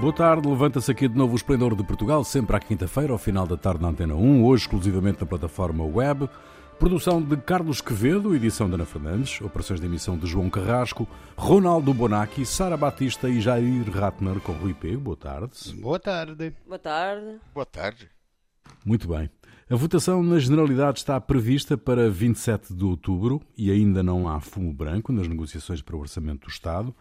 Boa tarde, levanta-se aqui de novo o Esplendor de Portugal, sempre à quinta-feira, ao final da tarde na Antena 1, hoje exclusivamente na plataforma web. Produção de Carlos Quevedo, edição de Ana Fernandes, operações de emissão de João Carrasco, Ronaldo Bonacci, Sara Batista e Jair Ratner com Rui Pego. Boa tarde. Boa tarde. Boa tarde. Boa tarde. Muito bem. A votação na Generalidade está prevista para 27 de outubro e ainda não há fumo branco nas negociações para o Orçamento do Estado.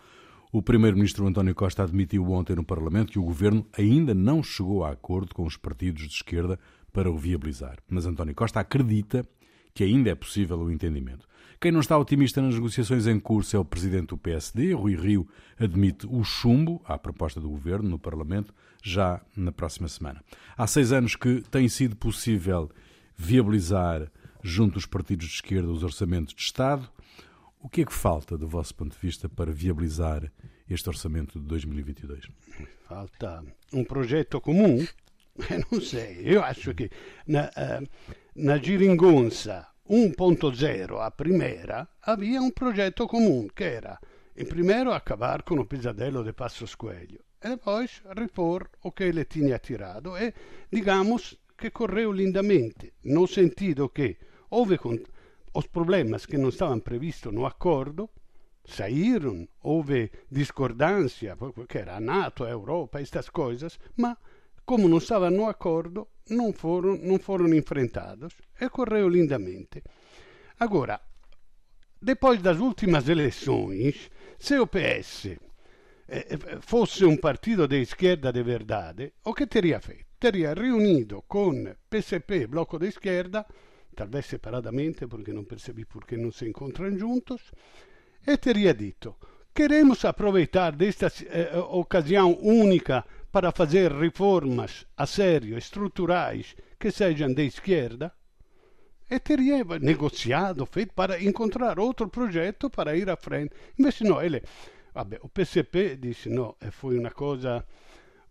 O Primeiro-Ministro António Costa admitiu ontem no Parlamento que o Governo ainda não chegou a acordo com os partidos de esquerda para o viabilizar. Mas António Costa acredita que ainda é possível o entendimento. Quem não está otimista nas negociações em curso é o presidente do PSD. Rui Rio admite o chumbo à proposta do governo no Parlamento já na próxima semana. Há seis anos que tem sido possível viabilizar junto dos partidos de esquerda os orçamentos de Estado. O que é que falta, do vosso ponto de vista, para viabilizar este orçamento de 2022? Falta um projeto comum? Não sei, eu acho que na, uh, na Giringonza 1.0, a primeira, havia um projeto comum, que era, em primeiro, acabar com o pesadelo de Passos Coelho, e depois repor o que ele tinha tirado, e, digamos, que correu lindamente, no sentido que houve os problemas que não estavam previstos no acordo, saíram, houve discordância, porque era NATO, Europa, estas coisas, mas como não estavam no acordo, não foram, não foram enfrentados e correu lindamente. Agora, depois das últimas eleições, se o PS eh, eh, fosse um partido de esquerda de verdade, o que teria feito? Teria reunido com PSP, Bloco de Esquerda, talvez separadamente, porque não percebi porque não se encontram juntos, e teria dito: queremos aproveitar desta eh, ocasião única para fazer reformas a sério, estruturais, que sejam de esquerda, e teria negociado, feito para encontrar outro projeto para ir à frente. Invece no, ele, vabbè, o PCP disse no, foi uma coisa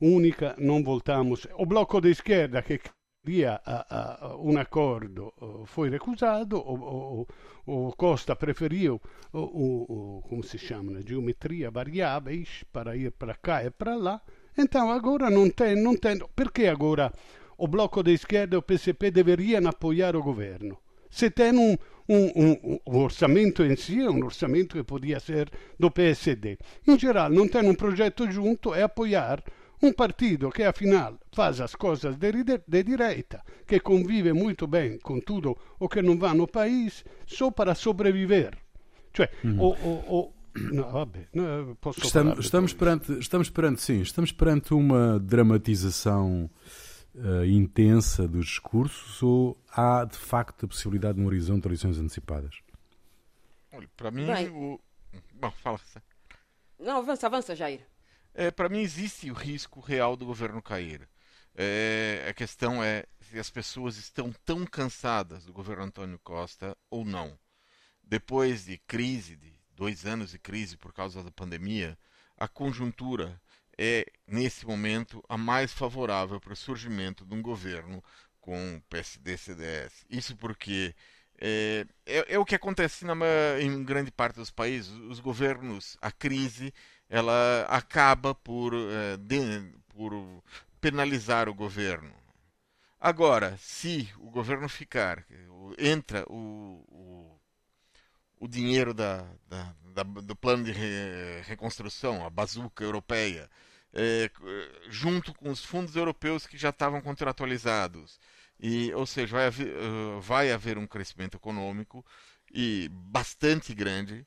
única, não voltamos. O bloco de esquerda que queria uh, uh, um acordo uh, foi recusado, o, o, o Costa preferiu, o, como se chama, geometria variáveis para ir para cá e para lá, então agora não tem, não tem. Perché agora o Bloco de Esquerda e o PCP deveriam apoiar o governo? Se tem um, um, orçamento em si, é um orçamento que podia ser do PSD. Em geral, não tem um projeto junto e apoiar um partido que afinal faz as coisas de, de, direita, que convive muito bem com tudo o que não vai no país, só para sobreviver. Cioè, uhum. o, o, o não, vabbè, não, posso estamos, estamos perante, estamos perante, sim, estamos perante uma dramatização uh, intensa dos discursos ou há de facto a possibilidade de um horizonte de eleições antecipadas? Olha, para mim, Bem, o... bom, fala. Não, avança, avança, Jair. É, para mim existe o risco real do governo cair. É, a questão é se as pessoas estão tão cansadas do governo Antônio Costa ou não. Depois de crise, de dois anos de crise por causa da pandemia, a conjuntura é, nesse momento, a mais favorável para o surgimento de um governo com PSD-CDS. Isso porque é, é, é, o que acontece na, em grande parte dos países. Os governos, a crise, ela acaba por, é, de, por penalizar o governo. Agora, se o governo ficar, entra o, o o dinheiro da, da, da, do plano de re, reconstrução, a bazuca europeia, é, junto com os fundos europeus que já estavam contratualizados. E, ou seja, vai haver, uh, vai haver um crescimento econômico e bastante grande,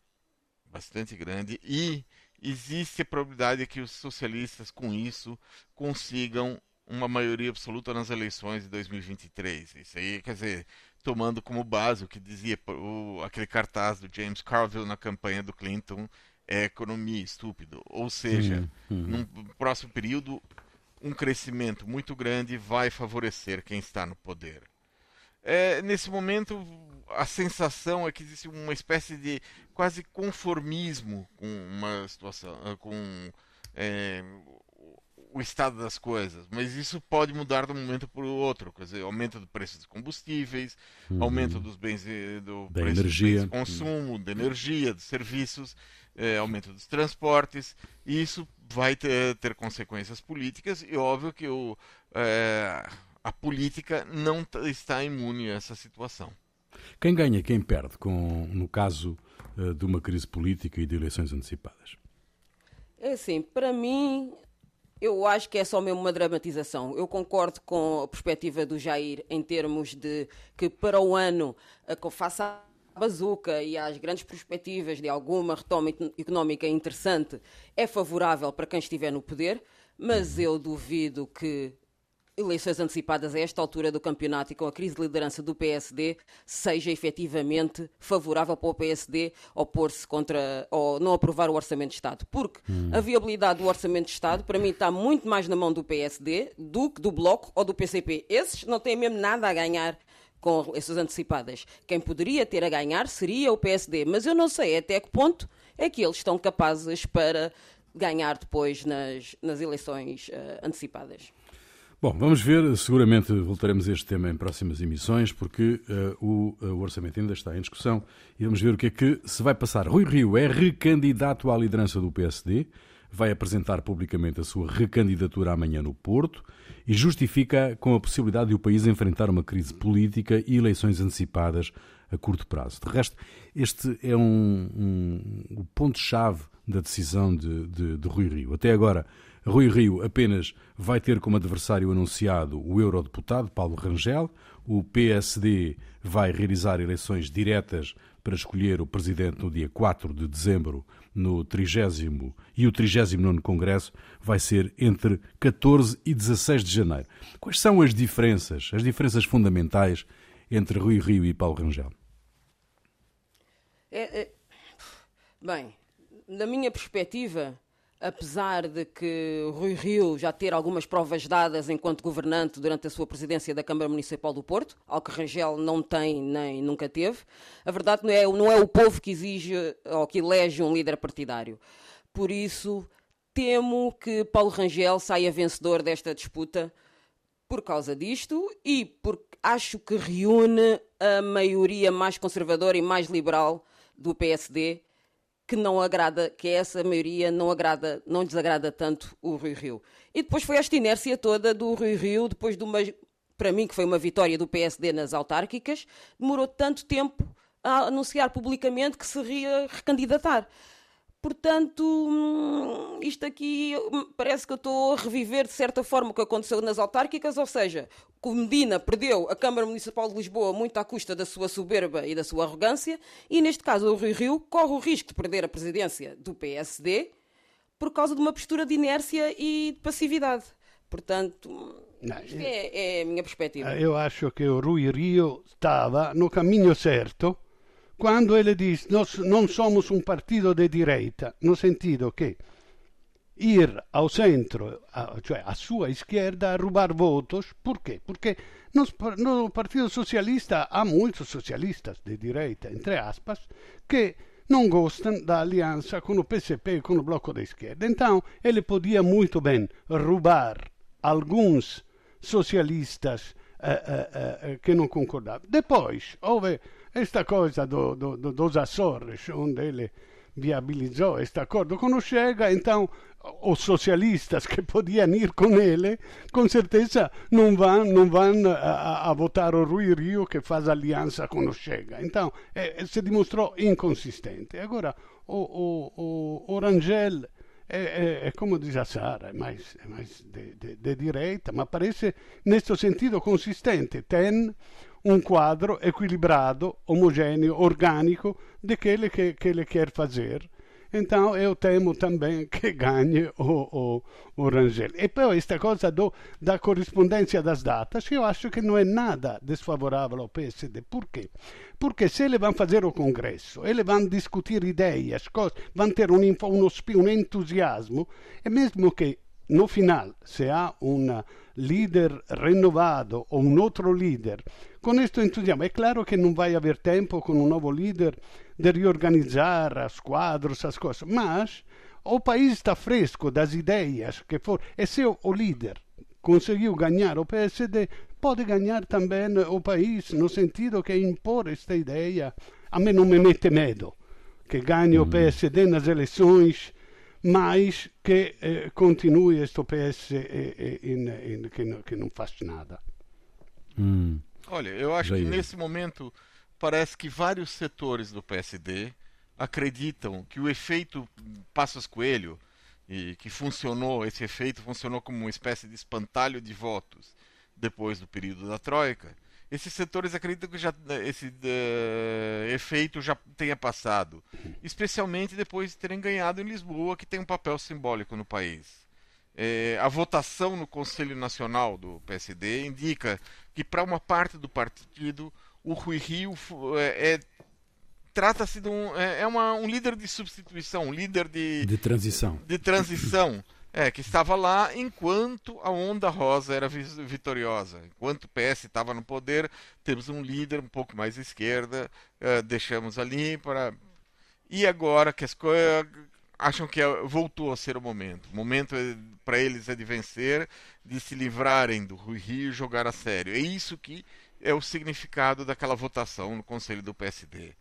bastante grande, e existe a probabilidade que os socialistas com isso consigam uma maioria absoluta nas eleições de 2023. Isso aí, quer dizer, tomando como base o que dizia o, aquele cartaz do James Carville na campanha do Clinton, é economia estúpido. Ou seja, uhum. num próximo período, um crescimento muito grande vai favorecer quem está no poder. É, nesse momento, a sensação é que existe uma espécie de quase conformismo com uma situação, com é, o estado das coisas, mas isso pode mudar de um momento para o outro, quer dizer, aumento do preço dos combustíveis, uhum. aumento dos bens do da preço energia. de consumo, da energia, dos serviços, é, aumento dos transportes, e isso vai ter, ter consequências políticas e óbvio que o, é, a política não está imune a essa situação. Quem ganha, quem perde, com, no caso uh, de uma crise política e de eleições antecipadas? É assim, para mim, eu acho que é só mesmo uma dramatização. Eu concordo com a perspectiva do Jair em termos de que para o ano, face à bazuca e às grandes perspectivas de alguma retoma económica interessante, é favorável para quem estiver no poder, mas eu duvido que eleições antecipadas a esta altura do campeonato e com a crise de liderança do PSD seja efetivamente favorável para o PSD opor-se contra ou não aprovar o Orçamento de Estado. Porque hum. a viabilidade do Orçamento de Estado, para mim, está muito mais na mão do PSD do que do Bloco ou do PCP. Esses não têm mesmo nada a ganhar com essas antecipadas. Quem poderia ter a ganhar seria o PSD, mas eu não sei até que ponto é que eles estão capazes para ganhar depois nas, nas eleições uh, antecipadas. Bom, vamos ver, seguramente voltaremos a este tema em próximas emissões, porque uh, o, uh, o, orçamento ainda está em discussão e vamos ver o que é que se vai passar. Rui Rio é recandidato à liderança do PSD, vai apresentar publicamente a sua recandidatura amanhã no Porto e justifica com a possibilidade de o país enfrentar uma crise política e eleições antecipadas a curto prazo. De resto, este é um, um, um ponto-chave da decisão de, de, de Rui Rio. Até agora, Rui Rio apenas vai ter como adversário anunciado o eurodeputado Paulo Rangel. O PSD vai realizar eleições diretas para escolher o presidente no dia 4 de dezembro, no 30 e o 39 Congresso vai ser entre 14 e 16 de janeiro. Quais são as diferenças, as diferenças fundamentais entre Rui Rio e Paulo Rangel? É, é... Bem, da minha perspectiva, apesar de que Rui Rio já ter algumas provas dadas enquanto governante durante a sua presidência da Câmara Municipal do Porto, algo que Rangel não tem nem nunca teve, a verdade não é, não é o povo que exige ou que elege um líder partidário. Por isso, temo que Paulo Rangel saia vencedor desta disputa por causa disto e porque acho que reúne a maioria mais conservadora e mais liberal do PSD que não agrada, que essa maioria não agrada, não desagrada tanto o Rui Rio. E depois foi esta inércia toda do Rui Rio, depois de uma, para mim que foi uma vitória do PSD nas autárquicas, demorou tanto tempo a anunciar publicamente que se iria recandidatar. Portanto, hum, isto aqui hum, parece que eu estou a reviver de certa forma o que aconteceu nas autárquicas, ou seja, o Medina perdeu a Câmara Municipal de Lisboa muito à custa da sua soberba e da sua arrogância, e neste caso o Rio Rio corre o risco de perder a presidência do PSD por causa de uma postura de inércia e de passividade. Portanto, Não, isto é, é a minha perspectiva. Eu acho que o Rui Rio estava no caminho certo quando ele diz nós não somos um partido de direita, no sentido que ir ao centro, a, cioè a sua esquerda, a roubar votos. Por quê? Porque no, no Partido Socialista há muitos socialistas de direita, entre aspas, que não gostam da aliança com o PCP e com o Bloco da Esquerda. Então, ele podia muito bem roubar alguns socialistas eh, eh, eh, que não concordavam. Depois, houve esta coisa do, do, do, dos Açores, onde ele viabilizou este acordo com o Chega, então os socialistas que podiam ir com ele, com certeza não vão, não vão a, a votar o Rui Rio que faz aliança com o Chega. Então é, se dimostrou inconsistente. Agora o, o, o, o Rangel é, como diz a Sara, é mais, mais de, direita, mas parece nesse sentido consistente. Tem um quadro equilibrado, homogêneo, orgânico daquele que, que ele quer fazer. Então eu temo também que ganhe o, o, o Rangel. E poi esta coisa do, da corrispondência das datas, eu acho que não é nada desfavorável ao PSD. Por quê? Porque se eles vão fazer o congresso, eles vão discutir ideias, cose, vão ter um, uno, um entusiasmo, e mesmo que no final, se há um líder renovado ou um outro líder com este entusiasmo, é claro que não vai haver tempo com um novo líder de reorganizar os quadros, as coisas, mas o país está fresco das ideias que for. E se o, o líder. Conseguiu ganhar o PSD, pode ganhar também o país, no sentido que impor esta ideia, a mim não me mete medo que ganhe o Uhum. PSD nas eleições, mas que eh, continue este PS eh, eh, in- in- que, não, que não faz nada. Hum. Olha, eu acho que nesse momento parece que vários setores do PSD acreditam que o efeito Passos Coelho, e que funcionou, esse efeito funcionou como uma espécie de espantalho de votos depois do período da Troika. Esses setores acreditam que já, esse eh, efeito já tenha passado, especialmente depois de terem ganhado em Lisboa, que tem um papel simbólico no país. É, a votação no Conselho Nacional do PSD indica que para uma parte do partido o Rui Rio é, é- trata-se de um é, é uma- um líder de substituição, um líder de, De transição. de transição, é, que estava lá enquanto a onda rosa era vi- vitoriosa. Enquanto o PS estava no poder, temos um líder um pouco mais à esquerda, eh, deixamos ali para. E agora que as coisas acham que é- voltou a ser o momento. O momento para eles é de vencer, de se livrarem do Rui Rio e jogar a sério. É isso que é o significado daquela votação no Conselho do PSD.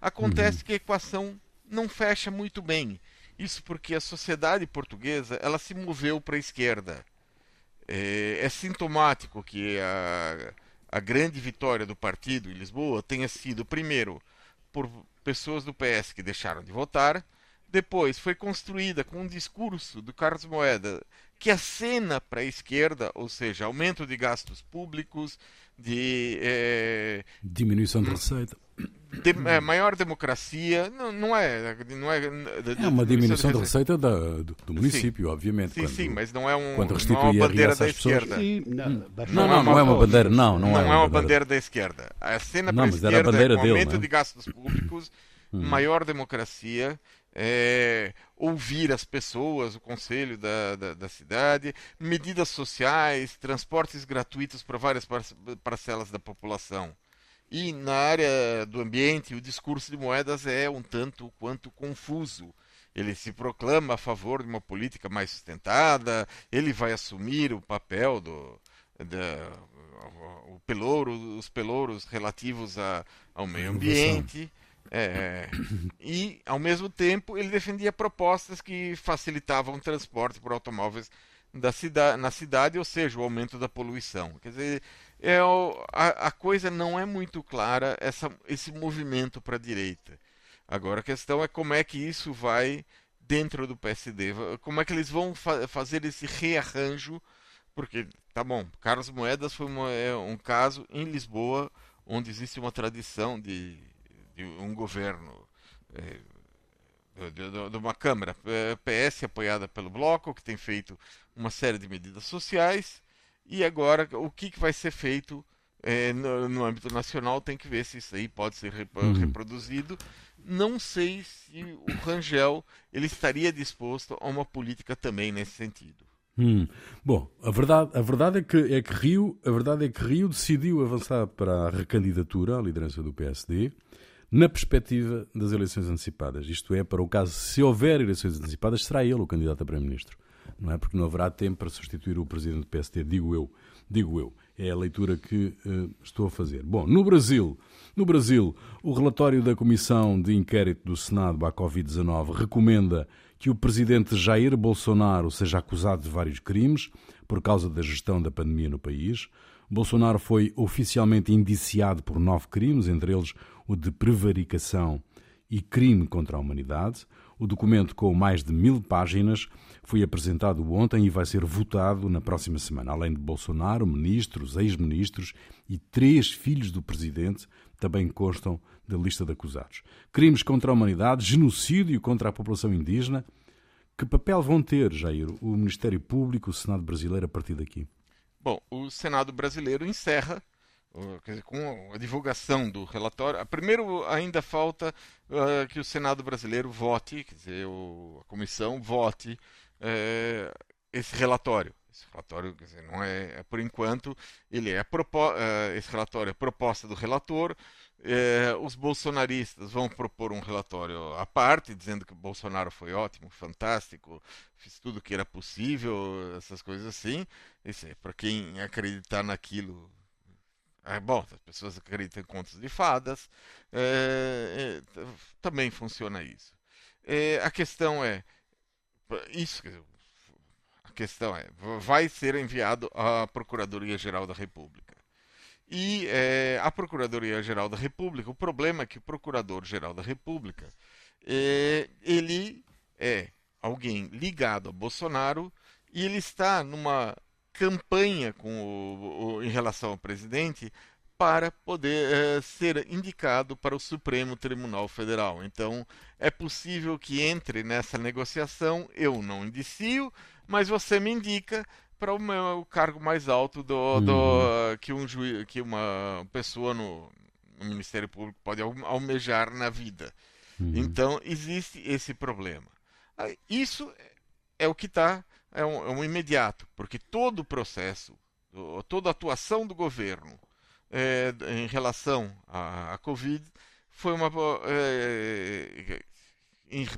Acontece que a equação não fecha muito bem. Isso porque a sociedade portuguesa ela se moveu para a esquerda. É, é sintomático que a, a grande vitória do partido em Lisboa tenha sido, primeiro, por pessoas do PS que deixaram de votar, depois foi construída com um discurso do Carlos Moeda que acena para a esquerda, ou seja, aumento de gastos públicos, de é, Diminuição de receita. de- é, maior democracia, não, não é, não é, É uma diminuição de receita da- do, do município, obviamente. Sim, quando- sim, mas não é um, quando não é uma a bandeira da esquerda. Sim, não, Não, não, não é uma bandeira, não, não, Não, é é uma uma bandeira da esquerda. A cena Não, para a mas era a esquerda bandeira é dele, aumento não é? de gastos públicos, maior democracia, é, ouvir as pessoas, o conselho da, da, da cidade, medidas sociais, transportes gratuitos para várias par- parcelas da população. E na área do ambiente, o discurso de Moedas é um tanto quanto confuso. Ele se proclama a favor de uma política mais sustentada, ele vai assumir o papel do, da, o pelouro, os pelouros relativos a, ao meio ambiente. É, e, ao mesmo tempo, ele defendia propostas que facilitavam o transporte por automóveis da cida na cidade, ou seja, o aumento da poluição. Quer dizer, é a, a coisa não é muito clara, essa, esse movimento para a direita. Agora a questão é como é que isso vai dentro do PSD, como é que eles vão fa fazer esse rearranjo, porque, tá bom, Carlos Moedas foi uma- é um caso em Lisboa, onde existe uma tradição de, de um governo, é, de, uma Câmara é, PS apoiada pelo Bloco, que tem feito uma série de medidas sociais, e agora o que, que vai ser feito é, no, no âmbito nacional tem que ver se isso aí pode ser rep- Uhum. reproduzido. Não sei se o Rangel ele estaria disposto a uma política também nesse sentido. Hum. Bom, a verdade, a verdade é, que, é que Rio, a verdade é que Rio decidiu avançar para a recandidatura à liderança do PSD na perspectiva das eleições antecipadas. Isto é, para o caso, se houver eleições antecipadas, será ele o candidato a Primeiro-Ministro. Não é? Porque não haverá tempo para substituir o presidente do PSD, digo eu. Digo eu. É a leitura que eh, estou a fazer. Bom, no Brasil, no Brasil, o relatório da Comissão de Inquérito do Senado à Covid-19 recomenda que o presidente Jair Bolsonaro seja acusado de vários crimes por causa da gestão da pandemia no país. Bolsonaro foi oficialmente indiciado por nove crimes, entre eles o de prevaricação e crime contra a humanidade. O documento, com mais de mil páginas, foi apresentado ontem e vai ser votado na próxima semana. Além de Bolsonaro, ministros, ex-ministros e três filhos do presidente também constam da lista de acusados. Crimes contra a humanidade, genocídio contra a população indígena. Que papel vão ter, Jair, o Ministério Público, o Senado brasileiro a partir daqui? Bom, o Senado brasileiro encerra dizer, com a divulgação do relatório. Primeiro, ainda falta uh, que o Senado brasileiro vote, quer dizer, o, a comissão vote uh, esse relatório. Esse relatório, quer dizer, não é, é por enquanto, ele é uh, esse relatório é proposta do relator. É, os bolsonaristas vão propor um relatório à parte, dizendo que Bolsonaro foi ótimo, fantástico, fiz tudo que era possível, essas coisas assim. É, Para quem acreditar naquilo, é bom, as pessoas acreditam em contos de fadas, é, é, também funciona isso. É, a questão é, isso, a questão é, vai ser enviado à Procuradoria-Geral da República. E é, a Procuradoria-Geral da República, o problema é que o Procurador-Geral da República, é, ele é alguém ligado a Bolsonaro e ele está numa campanha com o, o, em relação ao presidente para poder é, ser indicado para o Supremo Tribunal Federal. Então, é possível que entre nessa negociação, eu não indicio, mas você me indica para o, o, cargo mais alto do, uhum. do que, um juiz, que uma pessoa no, no, Ministério Público pode almejar na vida. Uhum. Então existe esse problema. Isso é o que está é, um, é um, imediato, porque todo o processo, toda a atuação do governo é, em relação à, à Covid foi uma é,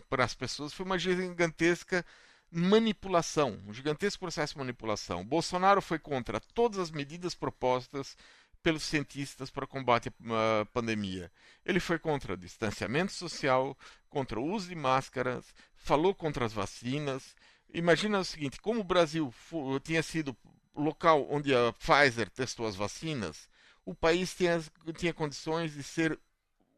para as pessoas foi uma gigantesca manipulação, um gigantesco processo de manipulação. Bolsonaro foi contra todas as medidas propostas pelos cientistas para combate à pandemia. Ele foi contra distanciamento social, contra o uso de máscaras, falou contra as vacinas. Imagina o seguinte: como o Brasil tinha sido local onde a Pfizer testou as vacinas, o país tinha, tinha condições de ser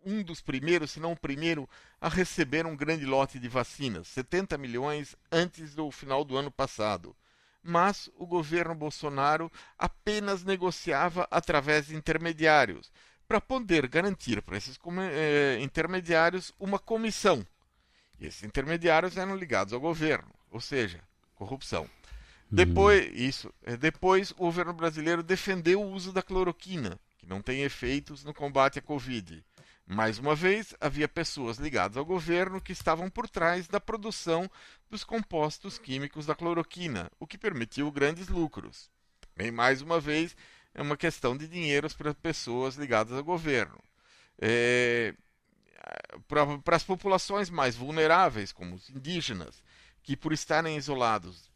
um dos primeiros, se não o primeiro, a receber um grande lote de vacinas, 70 milhões antes do final do ano passado. Mas o governo Bolsonaro apenas negociava através de intermediários, para poder garantir para esses eh, intermediários uma comissão. E esses intermediários eram ligados ao governo, ou seja, corrupção. Uhum. Depois, isso, eh, depois o governo brasileiro defendeu o uso da cloroquina, que não tem efeitos no combate à Covid. Mais uma vez, havia pessoas ligadas ao governo que estavam por trás da produção dos compostos químicos da cloroquina, o que permitiu grandes lucros. Também, mais uma vez, é uma questão de dinheiros para pessoas ligadas ao governo. É, para as populações mais vulneráveis, como os indígenas, que por estarem isolados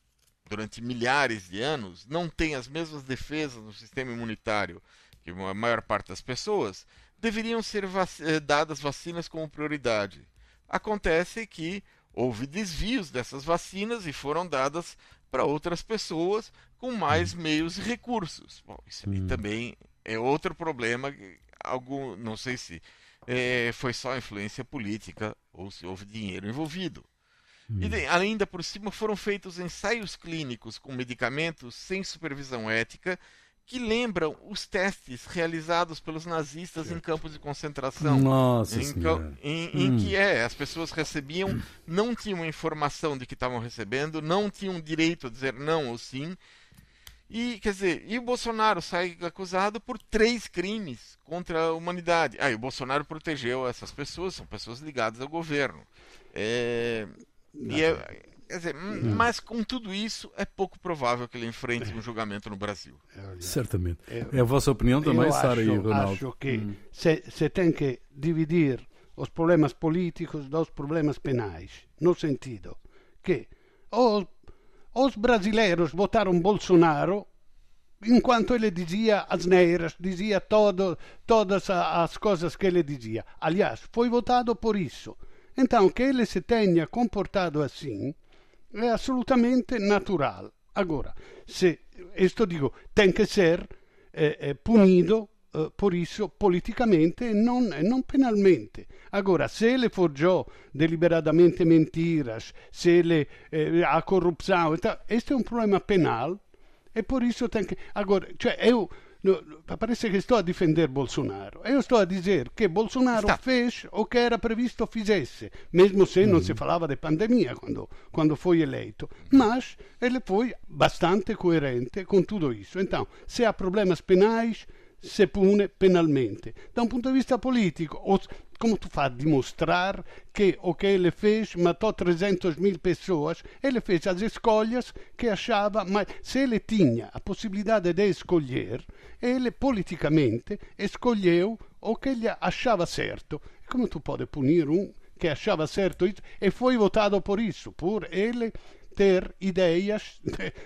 durante milhares de anos, não têm as mesmas defesas no sistema imunitário que a maior parte das pessoas, deveriam ser vac eh, dadas vacinas como prioridade. Acontece que houve desvios dessas vacinas e foram dadas para outras pessoas com mais hum. meios e recursos. Bom, isso hum. também é outro problema. Algum, não sei se é, foi só influência política ou se houve dinheiro envolvido. Hum. E ainda por cima foram feitos ensaios clínicos com medicamentos sem supervisão ética que lembram os testes realizados pelos nazistas em campos de concentração. Nossa em, senhora. Em, em hum. que é, as pessoas recebiam, não tinham informação de que estavam recebendo, não tinham direito a dizer não ou sim. E, quer dizer, e o Bolsonaro sai acusado por três crimes contra a humanidade. Ah, e o Bolsonaro protegeu essas pessoas, são pessoas ligadas ao governo. É, e é, Quer dizer, hum. mas com tudo isso, é pouco provável que ele enfrente um julgamento no Brasil. Certamente. É a vossa opinião também, Sara e Ronaldo? Acho que hum. se, se tem que dividir os problemas políticos dos problemas penais, no sentido que os, os brasileiros votaram Bolsonaro enquanto ele dizia as neiras, dizia todo, todas as coisas que ele dizia. Aliás, foi votado por isso. Então, que ele se tenha comportado assim é absolutamente natural. Agora, se isto digo, tem que ser eh, eh, punido eh, por isso politicamente e não, não penalmente. Agora, se ele forgiò deliberadamente mentiras, se ele eh, a corruzione, questo è un problema penal e por isso tem que. Agora, cioè, eu parece que estou a defender Bolsonaro. Eu estou a dizer que Bolsonaro fez o que era previsto fizesse, mesmo se não se falava de pandemia quando, quando foi eleito. Mas ele foi bastante coerente com tudo isso. Então, se há problemas penais, se pune penalmente. Da un punto di vista politico, o, come tu fai a dimostrare che ok, ele fez, matou 300 mil pessoas, ele fez as escolhas que achava, mas se ele tinha a possibilidade de escolher, ele politicamente escolheu o que ele achava certo. Come tu pode punir um que achava certo e foi votado por isso, por ele ter ideias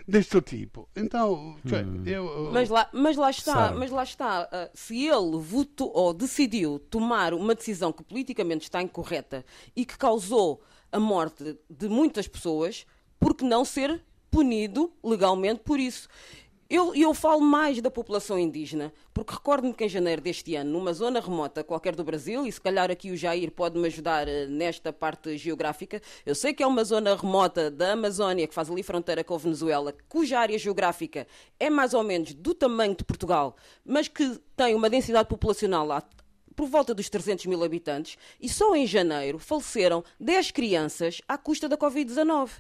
deste tipo. Então, cioè, hum. eu, mas, lá, mas lá está, sabe. mas lá está. Uh, se ele votou ou decidiu tomar uma decisão que politicamente está incorreta e que causou a morte de muitas pessoas, por que não ser punido legalmente por isso? Eu, eu falo mais da população indígena, porque recordo-me que em janeiro deste ano, numa zona remota qualquer do Brasil, e se calhar aqui o Jair pode-me ajudar uh, nesta parte geográfica, eu sei que é uma zona remota da Amazónia que faz ali fronteira com a Venezuela, cuja área geográfica é mais ou menos do tamanho de Portugal, mas que tem uma densidade populacional lá por volta dos 300 mil habitantes, e só em janeiro faleceram 10 crianças à custa da Covid-19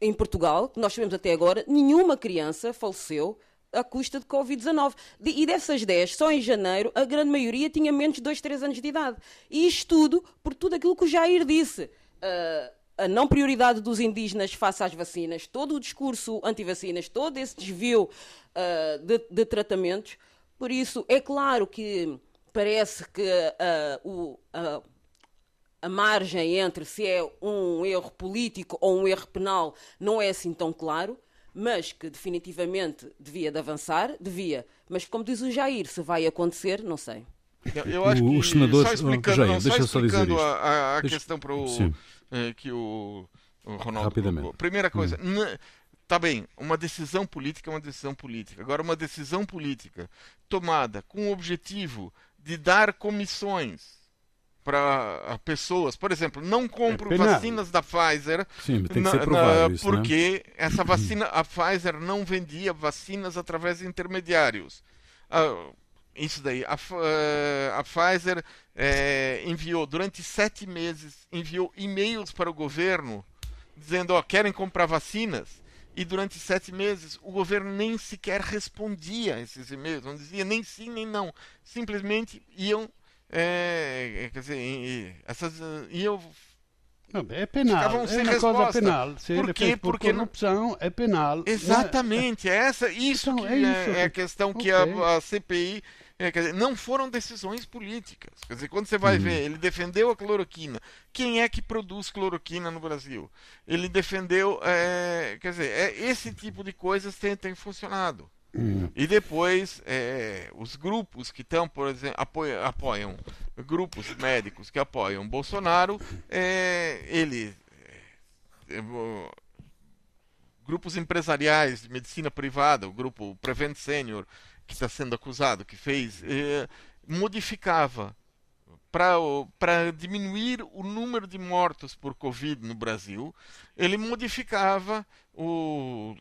em Portugal, que nós sabemos até agora, nenhuma criança faleceu à custa de Covid-19. E dessas 10, só em janeiro, a grande maioria tinha menos de 2, 3 anos de idade. E isto tudo por tudo aquilo que o Jair disse. Uh, a não prioridade dos indígenas face às vacinas, todo o discurso anti-vacinas, todo esse desvio uh, de, de, tratamentos. Por isso, é claro que parece que uh, o a margem entre se é um erro político ou um erro penal não é assim tão claro, mas que definitivamente devia de avançar, devia. Mas como diz o Jair, se vai acontecer, não sei. Eu, eu acho que os senadores, só explicando, Jair, não, deixa só explicando a, a, a deixa... questão para o eh, que o, o Ronaldo Rapidamente. Colocou. Primeira coisa, hum. tá bem, uma decisão política é uma decisão política. Agora, uma decisão política tomada com o objetivo de dar comissões para pessoas. Por exemplo, não compro é vacinas da Pfizer. Sim, tem que ser provado isso, né? Porque né? essa vacina, a Pfizer não vendia vacinas através de intermediários. Uh, isso daí. A, uh, a Pfizer uh, enviou, durante sete meses, enviou e-mails para o governo dizendo, ó, querem comprar vacinas? E durante sete meses o governo nem sequer respondia a esses e-mails, não dizia nem sim nem não. Simplesmente iam é, é, quer dizer, essas eu é penal, é uma resposta. coisa penal. Se por quê? Por Porque corrupção é penal. Exatamente, é essa, isso então, que é, isso. é, a questão okay. que a, a CPI é, dizer, não foram decisões políticas. Quer dizer, quando você vai uhum. ver, ele defendeu a cloroquina. Quem é que produz cloroquina no Brasil? Ele defendeu, é, quer dizer, é, esse tipo de coisas tem, tem funcionado. E depois, é, os grupos que estão, por exemplo, apoiam, apoiam, grupos médicos que apoiam Bolsonaro, é, ele. É, grupos empresariais de medicina privada, o grupo Prevent Senior, que está sendo acusado, que fez, é, modificava para diminuir o número de mortos por Covid no Brasil, ele modificava o.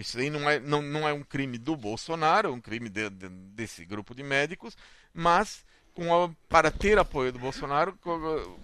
Isso aí não é, não, não é um crime do Bolsonaro, é um crime de, de, desse grupo de médicos, mas a, para ter apoio do Bolsonaro,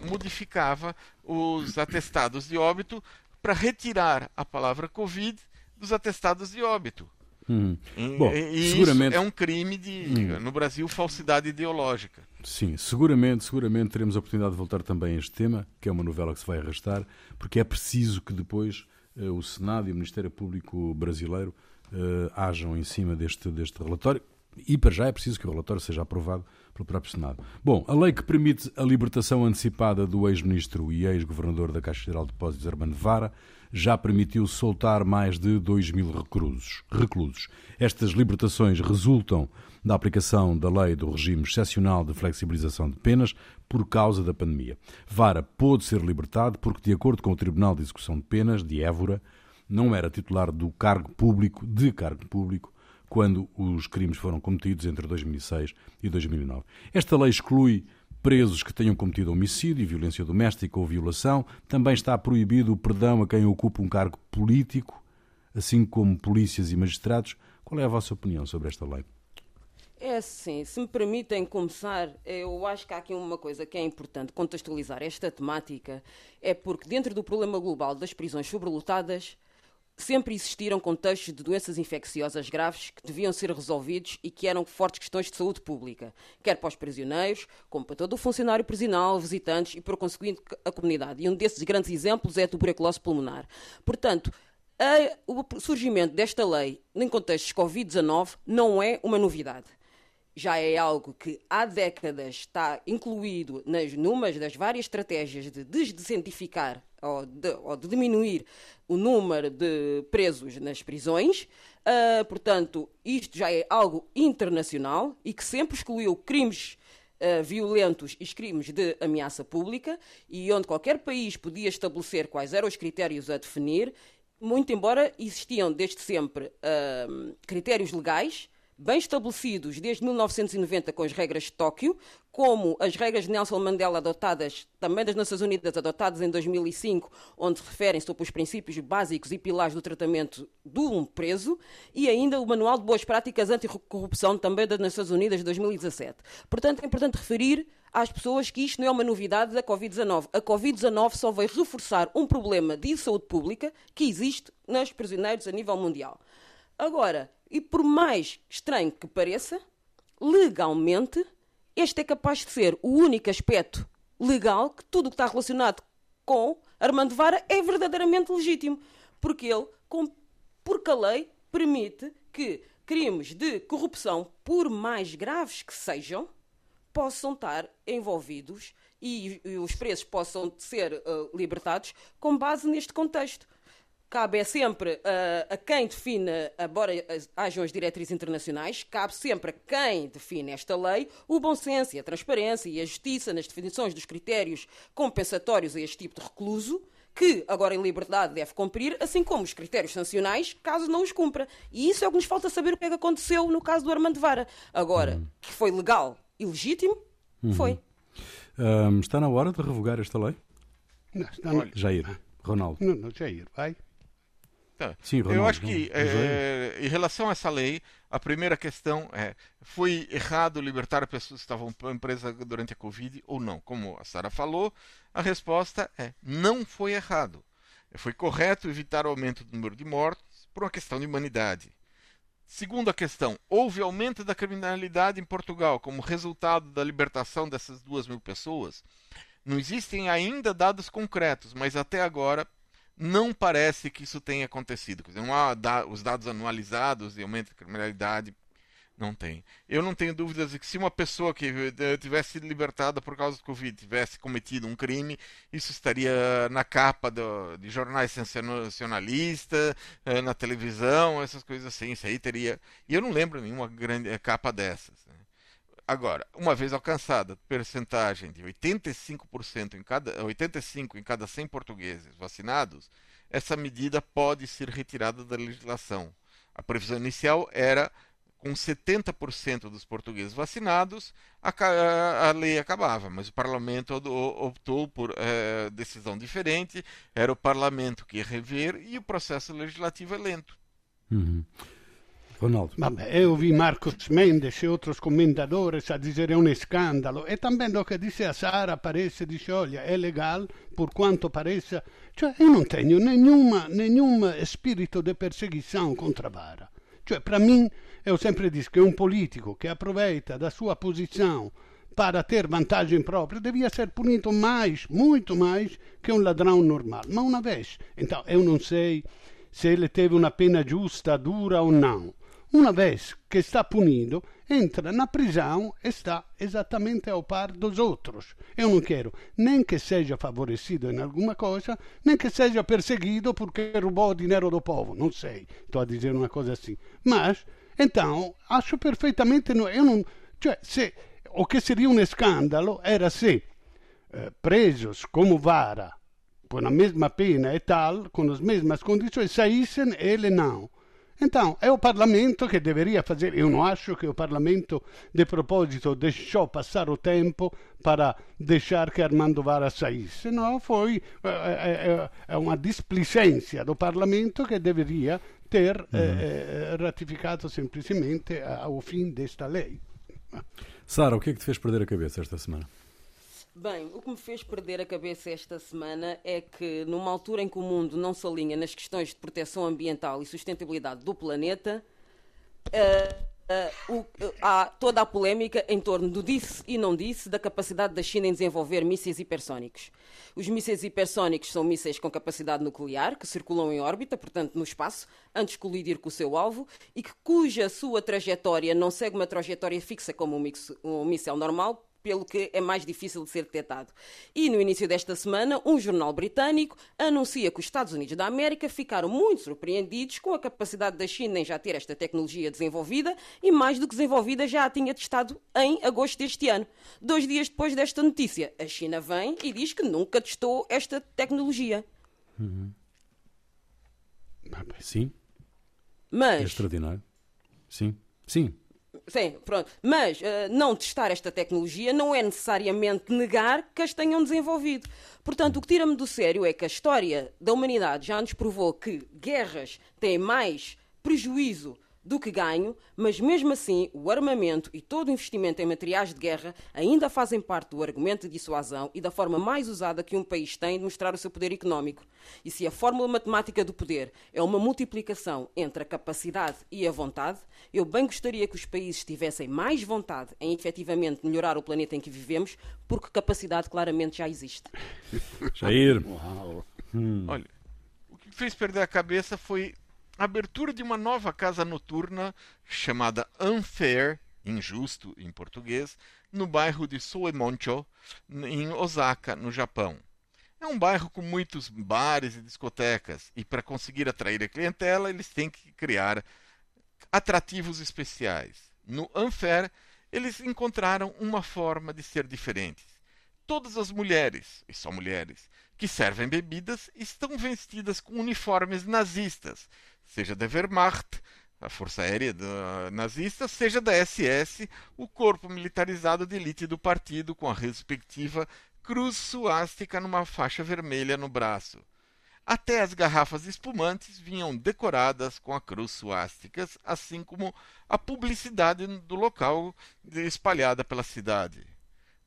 modificava os atestados de óbito para retirar a palavra Covid dos atestados de óbito. Hum. E, Bom, e seguramente é um crime de hum. no Brasil falsidade ideológica. Sim, seguramente, seguramente teremos a oportunidade de voltar também a este tema, que é uma novela que se vai arrastar, porque é preciso que depois o Senado e o Ministério Público brasileiro uh, hajam em cima deste, deste relatório. E para já é preciso que o relatório seja aprovado pelo próprio Senado. Bom, a lei que permite a libertação antecipada do ex-ministro e ex-governador da Caixa Geral de Depósitos, Armando Vara, já permitiu soltar mais de 2 mil reclusos. reclusos. Estas libertações resultam da aplicação da lei do regime excepcional de flexibilização de penas por causa da pandemia. Vara pôde ser libertado porque, de acordo com o Tribunal de Execução de Penas de Évora, não era titular do cargo público, de cargo público, quando os crimes foram cometidos entre 2006 e 2009. Esta lei exclui presos que tenham cometido homicídio, violência doméstica ou violação. Também está proibido o perdão a quem ocupa um cargo político, assim como polícias e magistrados. Qual é a vossa opinião sobre esta lei? É sim, se me permitem começar, eu acho que há aqui uma coisa que é importante contextualizar esta temática, é porque dentro do problema global das prisões sobrelotadas, sempre existiram contextos de doenças infecciosas graves que deviam ser resolvidos e que eram fortes questões de saúde pública, quer para os prisioneiros, como para todo o funcionário prisional, visitantes e, por conseguinte, a comunidade. E um desses grandes exemplos é a tuberculose pulmonar. Portanto, a, o surgimento desta lei em contextos Covid-19 não é uma novidade já é algo que há décadas está incluído nas numas das várias estratégias de desdecientificar ou de, ou de diminuir o número de presos nas prisões. Uh, portanto, isto já é algo internacional e que sempre excluiu crimes Uh, violentos e crimes de ameaça pública e onde qualquer país podia estabelecer quais eram os critérios a definir, muito embora existiam desde sempre uh, critérios legais bem estabelecidos desde 1990 com as regras de Tóquio, como as regras de Nelson Mandela adotadas também das Nações Unidas, adotadas em 2005, onde se referem sobre os princípios básicos e pilares do tratamento de um preso, e ainda o Manual de Boas Práticas Anticorrupção, também das Nações Unidas, de 2017. Portanto, é importante referir às pessoas que isto não é uma novidade da Covid-19. A Covid-19 só veio reforçar um problema de saúde pública que existe nos prisioneiros a nível mundial. Agora, e por mais estranho que pareça, legalmente, este é capaz de ser o único aspecto legal que tudo o que está relacionado com Armando Vara é verdadeiramente legítimo. Porque ele, com, porque a lei permite que crimes de corrupção, por mais graves que sejam, possam estar envolvidos e, e os presos possam ser uh, libertados com base neste contexto cabe é sempre uh, a quem define, embora hajam as diretrizes internacionais, cabe sempre a quem define esta lei o bom senso, a transparência e a justiça nas definições dos critérios compensatórios a este tipo de recluso, que agora em liberdade deve cumprir, assim como os critérios sancionais, caso não os cumpra. E isso é o que nos falta saber o que é que aconteceu no caso do Armando Vara. Agora, uhum. que foi legal e legítimo, uhum. foi. Um, está na hora de revogar esta lei? Não, está na... Jair, Ronaldo. Não, não, Jair, vai. Tá. Sim, eu acho que é, em relação a essa lei, a primeira questão é: foi errado libertar pessoas que estavam presas durante a Covid ou não? Como a Sara falou, a resposta é: não foi errado. Foi correto evitar o aumento do número de mortes por uma questão de humanidade. Segunda questão: houve aumento da criminalidade em Portugal como resultado da libertação dessas duas mil pessoas? Não existem ainda dados concretos, mas até agora não parece que isso tenha acontecido. Quer dizer, da, os dados anualizados de aumento da criminalidade. Não tem. Eu não tenho dúvidas de que se uma pessoa que eh, tivesse sido libertada por causa do Covid tivesse cometido um crime, isso estaria na capa do, de jornais sensacionalistas, eh, na televisão, essas coisas assim. Isso aí teria. E eu não lembro nenhuma grande eh, capa dessas. Agora, uma vez alcançada a percentagem de 85% em cada 85 em cada 100 portugueses vacinados, essa medida pode ser retirada da legislação. A previsão inicial era com 70% dos portugueses vacinados, a, a, lei acabava, mas o parlamento optou por é, decisão diferente, era o parlamento que ia rever e o processo legislativo é lento. Uhum. Ronaldo. Vabbè, eu vi Marcos Mendes e outros comentadores a dizer é um escândalo. E também o que disse a Sara parece, dice, olha, é legal, por quanto pareça. Cioè, eu não tenho nenhuma, nenhum espírito de perseguição contra Vara. Cioè, para mim, eu sempre disse que um político que aproveita da sua posição para ter vantagem própria devia ser punido mais, muito mais, que um ladrão normal. Mas uma vez, então eu não sei se ele teve uma pena justa, dura ou não. Uma vez que está punido, entra na prisão e está exatamente ao par dos outros. Eu não quero nem que seja favorecido em alguma coisa, nem que seja perseguido porque roubou o dinheiro do povo. Não sei, estou a dizer uma coisa assim. Mas, então, acho perfeitamente. Eu não, cioè, se, o que seria um escândalo era se eh, presos como vara, com a mesma pena e tal, com as mesmas condições, saíssem, ele não. Então, é o Parlamento que deveria fazer. Eu não acho que o Parlamento, de propósito, deixou passar o tempo para deixar que Armando Vara saísse. Não, foi é, é, é uma displicência do Parlamento que deveria ter uhum. é, ratificado simplesmente o fim desta lei. Sara, o que é que te fez perder a cabeça esta semana? Bem, o que me fez perder a cabeça esta semana é que, numa altura em que o mundo não se alinha nas questões de proteção ambiental e sustentabilidade do planeta, uh, Uh, há toda a polémica em torno do disse e não disse da capacidade da China em desenvolver mísseis hipersónicos. Os mísseis hipersónicos são mísseis com capacidade nuclear que circulam em órbita, portanto no espaço, antes de colidir com o seu alvo e que, cuja sua trajetória não segue uma trajetória fixa como um, um míssel normal, pelo que é mais difícil de ser detectado. E no início desta semana, um jornal britânico anuncia que os Estados Unidos da América ficaram muito surpreendidos com a capacidade da China em já ter esta tecnologia desenvolvida e, mais do que desenvolvida, já a tinha testado em agosto deste ano. Dois dias depois desta notícia, a China vem e diz que nunca testou esta tecnologia. Uhum. Sim. Mas. É extraordinário. Sim. Sim. Sim, pronto. Mas uh, não testar esta tecnologia não é necessariamente negar que as tenham desenvolvido. Portanto, o que tira-me do sério é que a história da humanidade já nos provou que guerras têm mais prejuízo do que ganho, mas mesmo assim o armamento e todo o investimento em materiais de guerra ainda fazem parte do argumento de dissuasão e da forma mais usada que um país tem de mostrar o seu poder económico. E se a fórmula matemática do poder é uma multiplicação entre a capacidade e a vontade, eu bem gostaria que os países tivessem mais vontade em efetivamente melhorar o planeta em que vivemos, porque capacidade claramente já existe. Jair. Hum. Olha, o que fez perder a cabeça foi a abertura de uma nova casa noturna chamada Unfair, injusto em português, no bairro de Soemoncho, em Osaka, no Japão. É um bairro com muitos bares e discotecas, e para conseguir atrair a clientela, eles têm que criar atrativos especiais. No Unfair, eles encontraram uma forma de ser diferentes. Todas as mulheres, e só mulheres, que servem bebidas estão vestidas com uniformes nazistas, seja da Wehrmacht, a Força Aérea nazista, seja da SS, o corpo militarizado de elite do partido, com a respectiva cruz suástica numa faixa vermelha no braço. Até as garrafas espumantes vinham decoradas com a cruz suásticas, assim como a publicidade do local espalhada pela cidade.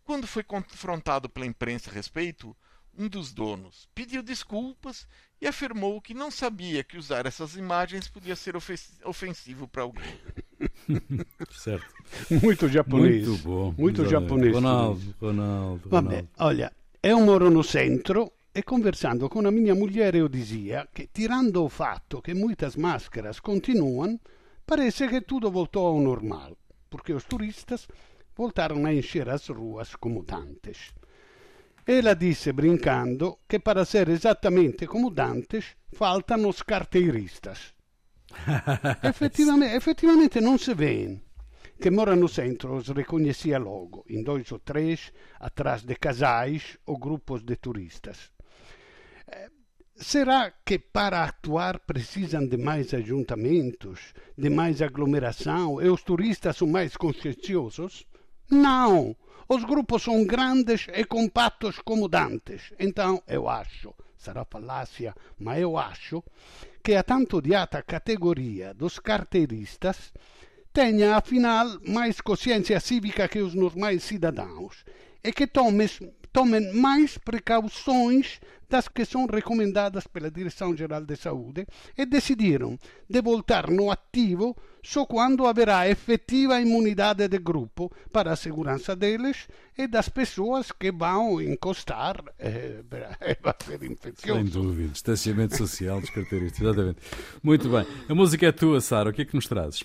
Quando foi confrontado pela imprensa a respeito, um dos donos pediu desculpas e afirmou que não sabia que usar essas imagens podia ser ofensivo para alguém. certo. Muito japonês. Muito bom. Muito japonês. Ronaldo, Ronaldo, Vabbè, olha, eu moro no centro e conversando com a minha mulher eu dizia que, tirando o fatto que muitas máscaras continuam, parece que tudo voltou ao normal, porque os turistas voltaram a encher as ruas como tantes. Ela disse brincando que para ser exatamente como Dantes faltam os carteiristas. efetivamente, efetivamente não se vê. Que mora no centro os reconhecia logo, em dois ou três, atrás de casais ou grupos de turistas. Eh, será que para actuar precisam de mais ajuntamentos, de mais aglomeração e os turistas são mais conscienciosos? Não! Os grupos são grandes e compactos como dantes. Então, eu acho, sarà falácia, mas eu acho, que a tanto odiata categoria dos carteiristas tenha, afinal, mais consciência cívica que os normais cidadãos e que tomem, tomem mais precauções das que são recomendadas pela Direção-Geral de Saúde e decidiram de voltar no ativo só quando haverá efetiva imunidade de grupo para a segurança deles e das pessoas que vão encostar eh, para ser infeccioso. Sem dúvida, distanciamento social dos exatamente. Muito bem, a música é tua, Sara, o que é que nos trazes?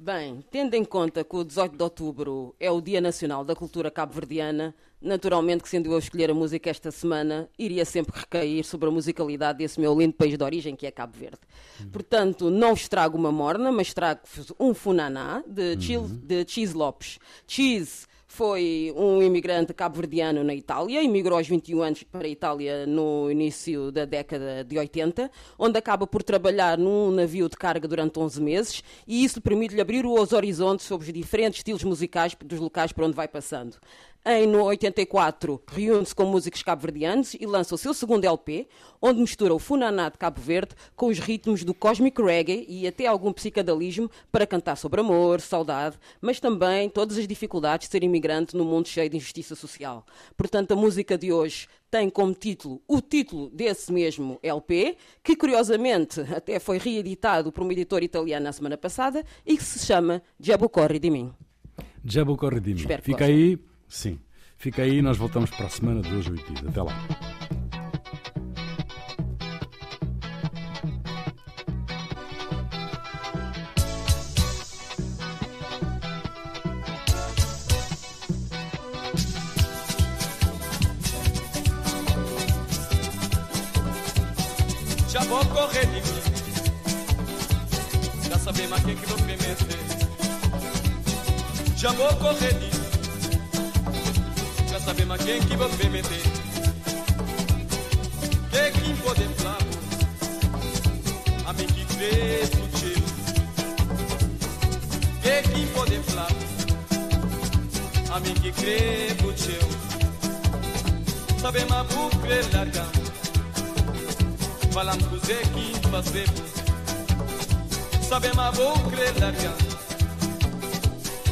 Bem, tendo em conta que o 18 de outubro é o Dia Nacional da Cultura Cabo-Verdiana, naturalmente que sendo eu a escolher a música esta semana, iria sempre recair sobre a musicalidade desse meu lindo país de origem, que é Cabo Verde. Uhum. Portanto, não vos trago uma morna, mas trago-vos um funaná de, uhum. de Cheese Lopes. Cheese foi um imigrante cabo-verdiano na Itália, emigrou aos 21 anos para a Itália no início da década de 80, onde acaba por trabalhar num navio de carga durante 11 meses e isso permite-lhe abrir os horizontes sobre os diferentes estilos musicais dos locais por onde vai passando. Em 84, reúne-se com músicos cabo-verdianos e lança o seu segundo LP, onde mistura o funaná de Cabo Verde com os ritmos do cosmic reggae e até algum psicadalismo para cantar sobre amor, saudade, mas também todas as dificuldades de ser imigrante num mundo cheio de injustiça social. Portanto, a música de hoje tem como título o título desse mesmo LP, que curiosamente até foi reeditado por uma editora italiana na semana passada e que se chama Diabo Corre de Mim. Diabo Corre de Mim. Fica aí, sim, fica aí, nós voltamos para a semana de hoje, 8 Até lá. já vou correr de mim. Já saber mais quem que vou meter. Já vou correr de mim. Quem que vou meter. Que quem pode falar? A mim que crê teu. Que quem pode falar? A mim que crê. Saber mais por crer largar falam com Zé que fazer Sabe mas vou crer largar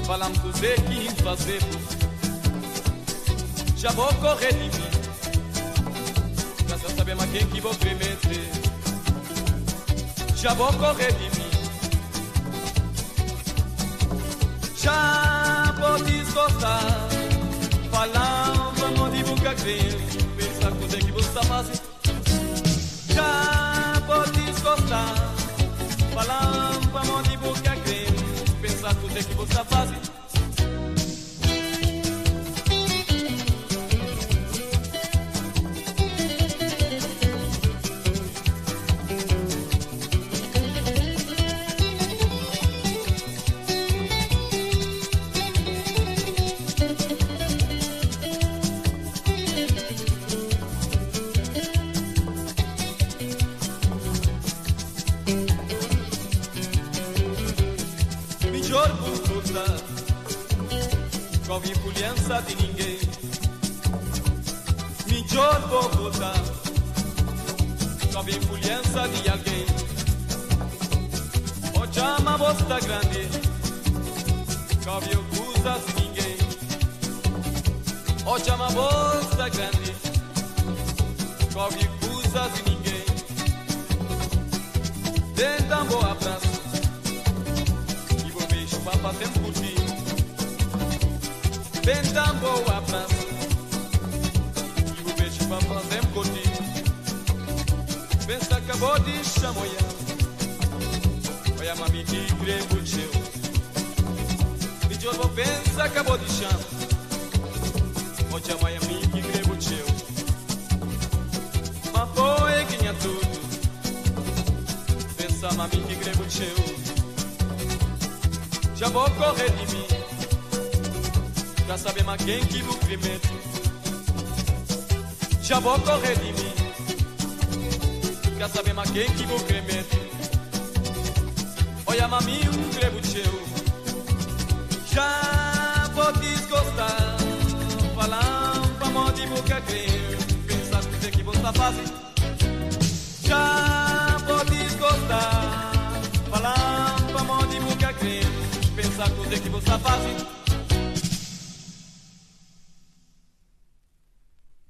Falam com Zé que fazer Já vou correr de mim. Já só saber mais quem que vou meter Já vou correr de mim. Já vou desgostar Falam, vamos divulgar crente Pensar com Zé que você fazendo. Já pode pra mão de boca creme, pensar tudo é que você faz. Influência de ninguém. Vou votar com influência de alguém. O chama bosta grande, coisas de ninguém. O chama bosta grande, coisas de ninguém. Tenta bom abraço, e vou beijo para tempo curtir. Benta boa praça E o beijo pra fazer contigo Pensa acabou de chamoyar Olha mami que grego teu. E de novo pensa acabou de cham Olha mãe mim que grego teu. Mas foi que tinha tudo Pensa mami que grego teu. Já vou correr de mim Pra saber mais quem que vou primeiro Já vou correr de mim. Pra saber mais quem que vou primeiro Olha mami um crevo teu. Já vou desgostar. Falando pra mão de boca creio Pensar que você faz Já vou desgostar. Falando pra mão de boca Pensar que que você faz